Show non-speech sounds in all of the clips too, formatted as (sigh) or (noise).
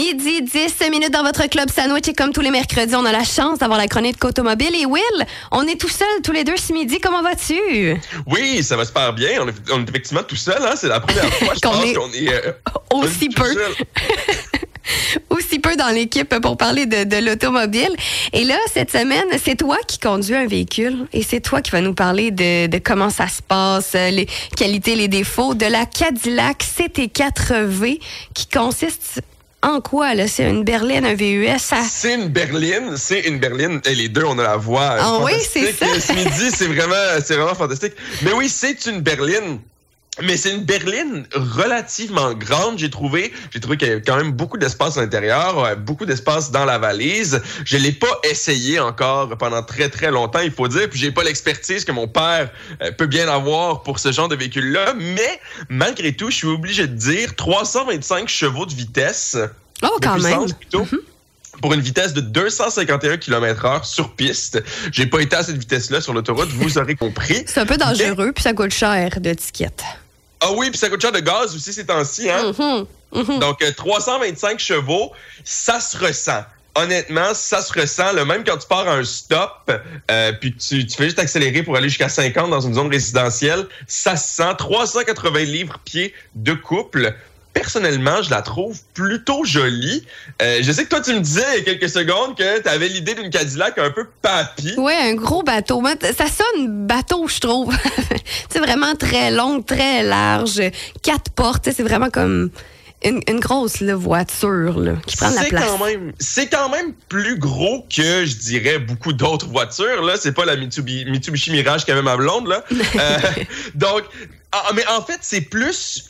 Midi 10 minutes dans votre club sandwich et comme tous les mercredis, on a la chance d'avoir la chronique automobile. Et Will, on est tout seul tous les deux ce midi. Comment vas-tu? Oui, ça va super bien. On est, on est effectivement tout seul. Hein? C'est la première fois, je (laughs) Qu'on est euh, Aussi peu. (laughs) Aussi peu dans l'équipe pour parler de, de l'automobile. Et là, cette semaine, c'est toi qui conduis un véhicule et c'est toi qui vas nous parler de, de comment ça se passe, euh, les qualités, les défauts de la Cadillac CT4V qui consiste en quoi? là? C'est une berline, un VUS? Ça... C'est une berline, c'est une berline. Et les deux, on a la voix. euh, Ah oui, c'est ça. Ce midi, c'est vraiment, c'est vraiment fantastique. Mais oui, c'est une berline. Mais c'est une berline relativement grande, j'ai trouvé. J'ai trouvé qu'il y avait quand même beaucoup d'espace à l'intérieur, euh, beaucoup d'espace dans la valise. Je l'ai pas essayé encore pendant très très longtemps, il faut dire. Puis j'ai pas l'expertise que mon père euh, peut bien avoir pour ce genre de véhicule-là. Mais malgré tout, je suis obligé de dire 325 chevaux de vitesse. Oh, de quand même. Mm-hmm. plutôt. Pour une vitesse de 251 km heure sur piste. J'ai pas été à cette vitesse-là sur l'autoroute, vous aurez compris. C'est un peu dangereux, puis ça coûte cher de ticket. Ah oui, puis ça coûte cher de gaz aussi ces temps-ci, hein? Mhm. Donc, euh, 325 chevaux, ça se ressent. Honnêtement, ça se ressent. Là, même quand tu pars à un stop, euh, puis tu, tu fais juste accélérer pour aller jusqu'à 50 dans une zone résidentielle, ça se sent. 380 livres-pieds de couple. Personnellement, je la trouve plutôt jolie. Euh, je sais que toi, tu me disais il y a quelques secondes que tu avais l'idée d'une Cadillac un peu papy. Ouais, un gros bateau. Ça sonne bateau, je trouve. (laughs) c'est vraiment très long, très large, quatre portes. C'est vraiment comme une, une grosse là, voiture là, qui prend la C'est place. quand même, c'est quand même plus gros que je dirais beaucoup d'autres voitures. Là, c'est pas la Mitsubishi, Mitsubishi Mirage qu'avait ma blonde là. (laughs) Euh, donc, ah, mais en fait, c'est plus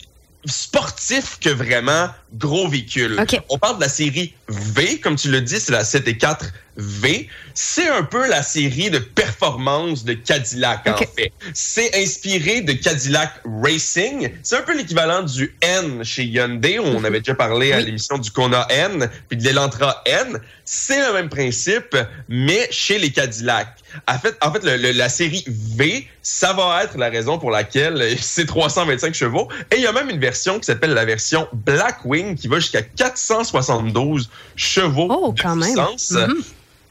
sportif que vraiment gros véhicule. On parle de la série V, comme tu le dis, c'est la 7 et 4 V. C'est un peu la série de performance de Cadillac, en fait. C'est inspiré de Cadillac Racing. C'est un peu l'équivalent du N chez Hyundai, où on avait déjà parlé à Oui. l'émission du Kona N, puis de l'Elantra N. C'est le même principe, mais chez les Cadillac. En fait, en fait le- le- la série V, ça va être la raison pour laquelle (laughs) c'est 325 chevaux. Et il y a même une version qui s'appelle la version Blackwing, qui va jusqu'à 472 chevaux Oh, de quand même. puissance. Mhm.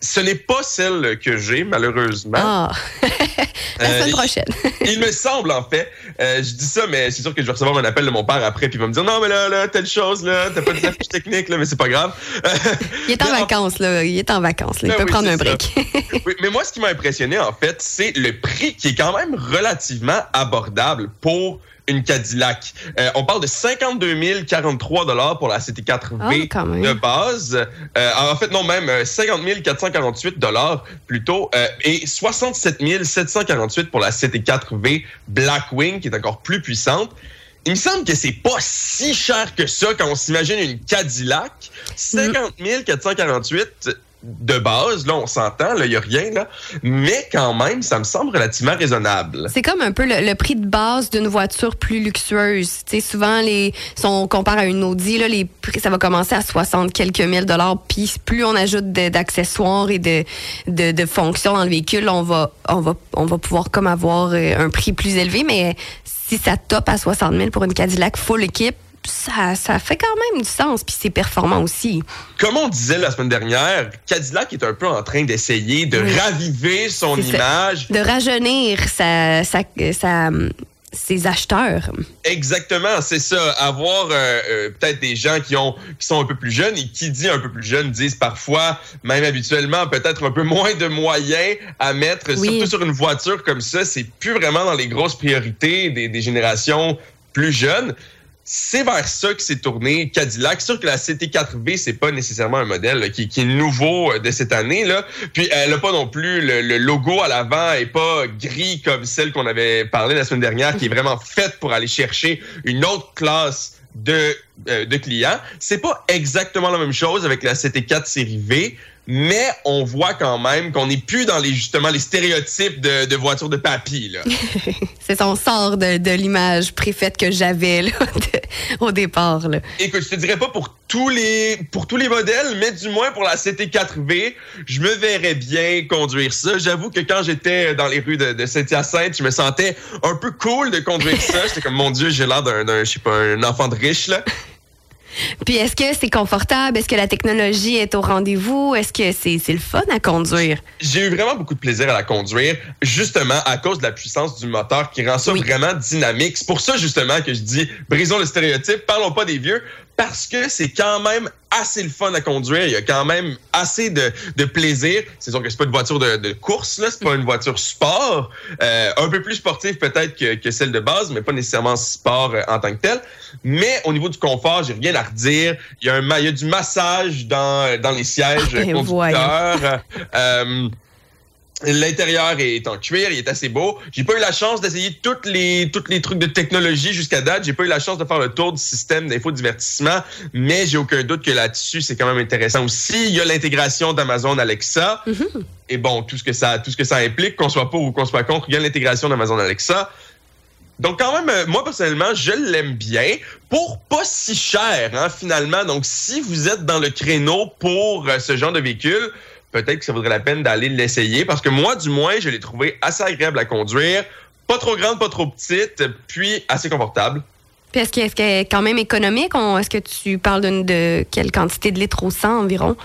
Ce n'est pas celle que j'ai, malheureusement. Ah, (laughs) la Euh, semaine prochaine. Il me semble, en fait. Euh, je dis ça, mais c'est sûr que je vais recevoir un appel de mon père après, puis il va me dire Non, mais là, là, telle chose, là, t'as pas de fiche technique, là, mais c'est pas grave. (laughs) Il est en mais en- vacances, là. Il est en vacances, là. Il Ben peut oui, prendre un break. (laughs) Oui, mais moi, ce qui m'a impressionné, en fait, c'est le prix qui est quand même relativement abordable pour une Cadillac. Euh, on parle de 52 043 dollars pour la CT4V Ah, de base. Euh, en fait, non, même euh, 50 448 dollars plutôt euh, et 67 748 pour la CT4V Blackwing qui est encore plus puissante. Il me semble que c'est pas si cher que ça quand on s'imagine une Cadillac. 50 448 de base, là, on s'entend, là, il n'y a rien, là. Mais quand même, ça me semble relativement raisonnable. C'est comme un peu le, prix de base d'une voiture plus luxueuse. Tu sais, souvent, les, si on compare à une Audi, là, les prix, ça va commencer à 60 quelques mille dollars. Puis plus on ajoute d'accessoires et de, de, de fonctions dans le véhicule, on va, on va, on va pouvoir comme avoir euh, un prix plus élevé. Mais si ça top à 60 000 pour une Cadillac full équipe, ça, ça fait quand même du sens. Puis c'est performant aussi. Comme on disait la semaine dernière, Cadillac est un peu en train d'essayer de Oui. raviver son ça. image. De rajeunir sa, sa, sa- ses acheteurs. Exactement, c'est ça. Avoir euh, euh, peut-être des gens qui ont qui sont un peu plus jeunes et qui dit un peu plus jeunes disent parfois, même habituellement, peut-être un peu moins de moyens à mettre, Oui. surtout sur une voiture comme ça. C'est plus vraiment dans les grosses priorités des, des générations plus jeunes. C'est vers ça que s'est tourné Cadillac. Sûr que la CT4V, c'est pas nécessairement un modèle qui, est nouveau euh, de cette année. là. Puis elle a pas non plus le, logo à l'avant est pas gris comme celle qu'on avait parlé la semaine dernière, qui est vraiment faite pour aller chercher une autre classe de, euh, de clients. C'est pas exactement la même chose avec la CT4 série V, mais on voit quand même qu'on n'est plus dans les justement les stéréotypes de, de voitures de papy. Là. (laughs) C'est son sort de, de l'image préfète que j'avais au départ. Là. Écoute, je te dirais pas pour tous les pour tous les modèles, mais du moins pour la CT4V, je me verrais bien conduire ça. J'avoue que quand j'étais dans les rues de, de Saint-Hyacinthe, je me sentais un peu cool de conduire ça. (laughs) J'étais comme mon Dieu, j'ai l'air d'un, d'un, je sais pas, un enfant de riche là. Puis est-ce que c'est confortable? Est-ce que la technologie est au rendez-vous? Est-ce que c'est le fun à conduire? J'ai eu vraiment beaucoup de plaisir à la conduire, justement à cause de la puissance du moteur qui rend ça vraiment dynamique. C'est pour ça justement que je dis, brisons le stéréotype, parlons pas des vieux, parce que c'est quand même assez le fun à conduire. Il y a quand même assez de, de plaisir. C'est sûr que c'est pas une voiture de, de course, là. C'est pas une voiture sport. Euh, un peu plus sportive peut-être que, que, celle de base, mais pas nécessairement sport euh, en tant que tel. Mais au niveau du confort, j'ai rien à redire. Il y a un, il y a du massage dans, dans les sièges ah, ben conducteurs. L'intérieur est en cuir, il est assez beau. J'ai pas eu la chance d'essayer toutes les toutes les trucs de technologie jusqu'à date. J'ai pas eu la chance de faire le tour du système d'infodivertissement, mais j'ai aucun doute que là-dessus c'est quand même intéressant aussi. Il y a l'intégration d'Amazon Alexa. Mm-hmm. Et bon, tout ce que ça tout ce que ça implique, qu'on soit pour ou qu'on soit contre, il y a l'intégration d'Amazon Alexa. Donc quand même, euh, moi personnellement, je l'aime bien pour pas si cher hein, finalement. Donc si vous êtes dans le créneau pour euh, ce genre de véhicule, peut-être que ça vaudrait la peine d'aller l'essayer parce que moi, du moins, je l'ai trouvé assez agréable à conduire. Pas trop grande, pas trop petite, puis assez confortable. Puis est-ce qu'elle est, quand même économique? Est-ce que tu parles de, de quelle quantité de litres au 100 environ?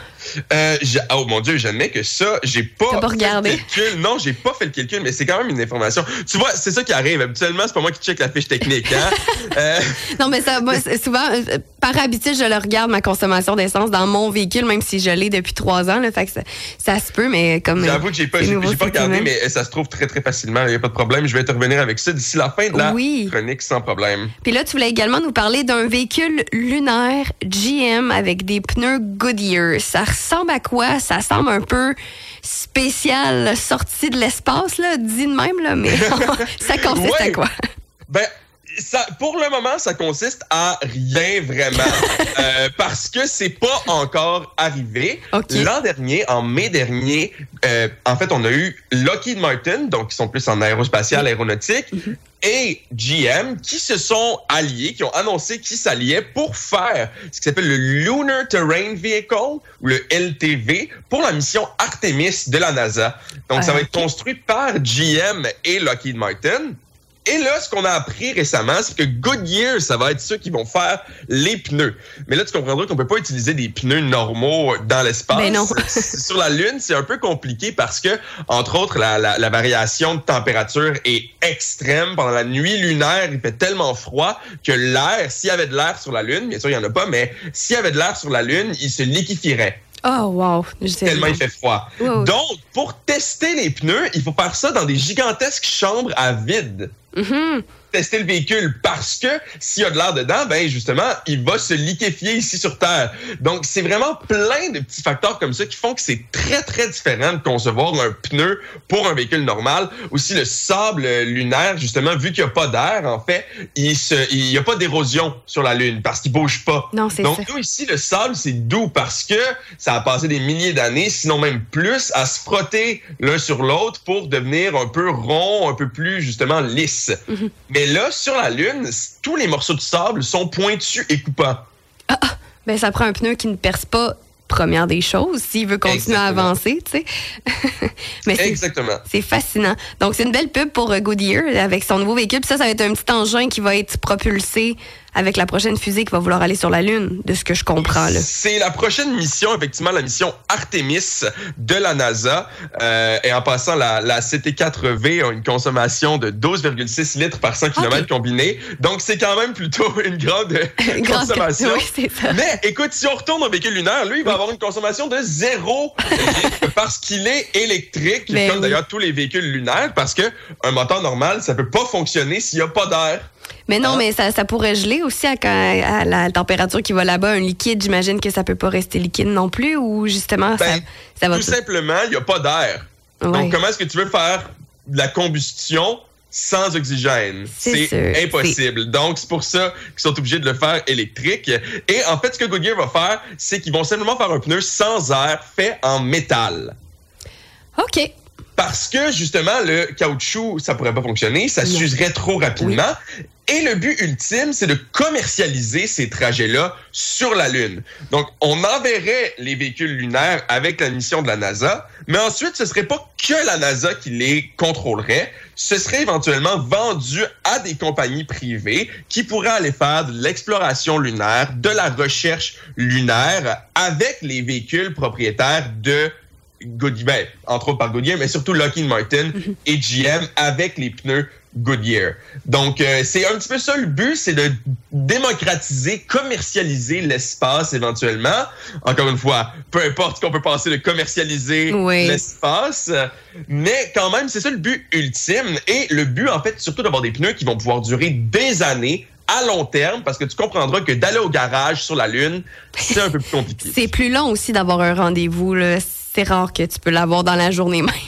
Euh, oh mon Dieu, j'admets que ça, j'ai pas, pas regardé. le calcul. Non, j'ai pas fait le calcul, mais c'est quand même une information. Tu vois, c'est ça qui arrive. Habituellement, c'est pas moi qui check la fiche technique. Hein? (laughs) euh... Non, mais ça, moi, souvent, euh, par habitude, je le regarde, ma consommation d'essence dans mon véhicule, même si je l'ai depuis trois ans. Là, fait que ça, ça, se peut, mais comme. J'avoue que j'ai pas, j'ai, pas regardé, mais ça se trouve très, très facilement. Il n'y a pas de problème. Je vais te revenir avec ça d'ici la fin de la chronique sans problème. Puis là, tu voulais également nous parler d'un véhicule lunaire GM avec des pneus Goodyear. Ça ressemble à quoi? Ça semble un peu spécial, sorti de l'espace, là, dit de même, là, mais (laughs) ça (laughs) consiste à quoi? Ben, ça, pour le moment, ça consiste à rien vraiment. (laughs) euh, parce que c'est pas encore arrivé. L'an dernier, en mai dernier, euh, en fait, on a eu Lockheed Martin, donc qui sont plus en aérospatial, aéronautique, mhm. et GM qui se sont alliés, qui ont annoncé qu'ils s'alliaient pour faire ce qui s'appelle le Lunar Terrain Vehicle, ou le LTV, pour la mission Artemis de la NASA. Donc, ça va être construit par GM et Lockheed Martin. Et là, ce qu'on a appris récemment, c'est que Goodyear, ça va être ceux qui vont faire les pneus. Mais là, tu comprendras qu'on peut pas utiliser des pneus normaux dans l'espace. Mais non. (laughs) Sur la Lune, c'est un peu compliqué parce que, entre autres, la, la, la, variation de température est extrême. Pendant la nuit lunaire, il fait tellement froid que l'air, s'il y avait de l'air sur la Lune, bien sûr, il y en a pas, mais s'il y avait de l'air sur la Lune, il se liquifierait. Oh, wow. Tellement il fait froid. Donc, pour tester les pneus, il faut faire ça dans des gigantesques chambres à vide. Mm-hmm. Tester le véhicule parce que s'il y a de l'air dedans, ben justement, il va se liquéfier ici sur Terre. Donc, c'est vraiment plein de petits facteurs comme ça qui font que c'est très, très différent de concevoir un pneu pour un véhicule normal. Aussi, le sable lunaire, justement, vu qu'il n'y a pas d'air, en fait, il n'y a pas d'érosion sur la Lune parce qu'il bouge pas. Non, c'est Donc, nous, ici, le sable, c'est doux parce que ça a passé des milliers d'années, sinon même plus, à se frotter l'un sur l'autre pour devenir un peu rond, un peu plus, justement, lisse. Mm-hmm. Mais là, sur la Lune, tous les morceaux de sable sont pointus et coupants. Ah, ah, ben ça prend un pneu qui ne perce pas première des choses s'il veut continuer à avancer, tu sais. (laughs) Mais Exactement. C'est fascinant. Donc, c'est une belle pub pour euh, Goodyear avec son nouveau véhicule. Puis ça, ça va être un petit engin qui va être propulsé avec la prochaine fusée qui va vouloir aller sur la Lune, de ce que je comprends. C'est la prochaine mission, effectivement, la mission Artemis de la NASA. Euh, et en passant, la, la CT4V a une consommation de 12,6 litres par 100 km combiné. Donc, c'est quand même plutôt (laughs) une grande (laughs) consommation. (laughs) Oui, ça. Mais écoute, si on retourne au véhicule lunaire, lui, il va avoir une consommation de zéro parce qu'il est électrique, comme d'ailleurs tous les véhicules lunaires, parce que un moteur normal, ça peut pas fonctionner s'il n'y a pas d'air. Mais non, ah. mais ça, ça, pourrait geler aussi à, la température qui va là-bas. Un liquide, j'imagine que ça peut pas rester liquide non plus ou justement ça, ben, ça va. Tout, simplement, il n'y a pas d'air. Donc, comment est-ce que tu veux faire de la combustion sans oxygène? C'est impossible. Donc, c'est pour ça qu'ils sont obligés de le faire électrique. Et en fait, ce que Goodyear va faire, c'est qu'ils vont simplement faire un pneu sans air fait en métal. OK. Parce que justement, le caoutchouc, ça pourrait pas fonctionner, ça s'userait trop rapidement. Et le but ultime, c'est de commercialiser ces trajets-là sur la Lune. Donc, on enverrait les véhicules lunaires avec la mission de la NASA, mais ensuite, ce serait pas que la NASA qui les contrôlerait. Ce serait éventuellement vendu à des compagnies privées qui pourraient aller faire de l'exploration lunaire, de la recherche lunaire avec les véhicules propriétaires de Goodyear, ben, entre autres par Goodyear, mais surtout Lockheed Martin mhm. et GM avec les pneus Goodyear. Donc, euh, c'est un petit peu ça le but, c'est de démocratiser, commercialiser l'espace éventuellement. Encore une fois, peu importe qu'on peut penser de commercialiser l'espace, mais quand même, c'est ça le but ultime. Et le but, en fait, surtout d'avoir des pneus qui vont pouvoir durer des années à long terme, parce que tu comprendras que d'aller au garage sur la Lune, c'est un peu plus compliqué. c'est plus long aussi d'avoir un rendez-vous. C'est rare que tu peux l'avoir dans la journée même. (laughs)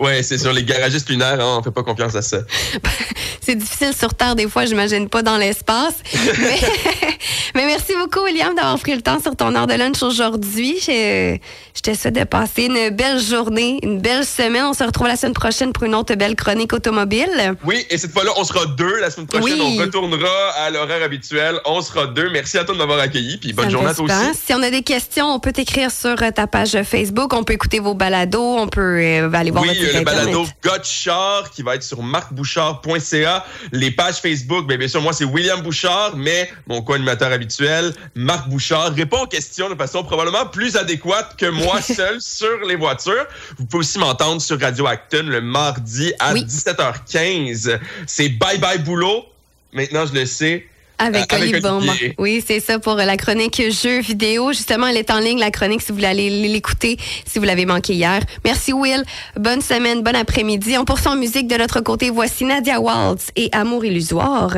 Oui, c'est sur les garagistes lunaires, hein, on fait pas confiance à ça. (laughs) c'est difficile sur Terre des fois, j'imagine pas dans l'espace. (laughs) mais, merci beaucoup, William, d'avoir pris le temps sur ton heure de lunch aujourd'hui. Je, je te souhaite de passer une belle journée, une belle semaine. On se retrouve la semaine prochaine pour une autre belle chronique automobile. Oui, et cette fois-là, on sera deux. La semaine prochaine, on retournera à l'horaire habituel. On sera deux. Merci à toi de m'avoir accueilli. Puis bonne journée à toi aussi. Si on a des questions, on peut t'écrire sur ta page Facebook. On peut écouter vos balados. On peut euh, aller voir oui, le balado Gotchard qui va être sur marcbouchard.ca. Les pages Facebook, bien, bien sûr, moi, c'est William Bouchard, mais mon co-animateur habituel, Marc Bouchard, répond aux questions de façon probablement plus adéquate que moi (laughs) seul sur les voitures. Vous pouvez aussi m'entendre sur Radio Acton le mardi à 17h15. C'est Bye Bye Boulot. Maintenant, je le sais. Avec, Olivier Oui, c'est ça pour la chronique jeux vidéo. Justement, elle est en ligne, la chronique, si vous voulez aller l'écouter, si vous l'avez manqué hier. Merci, Will. Bonne semaine, bon après-midi. On poursuit en musique de notre côté. Voici Nadia Waltz et Amour illusoire.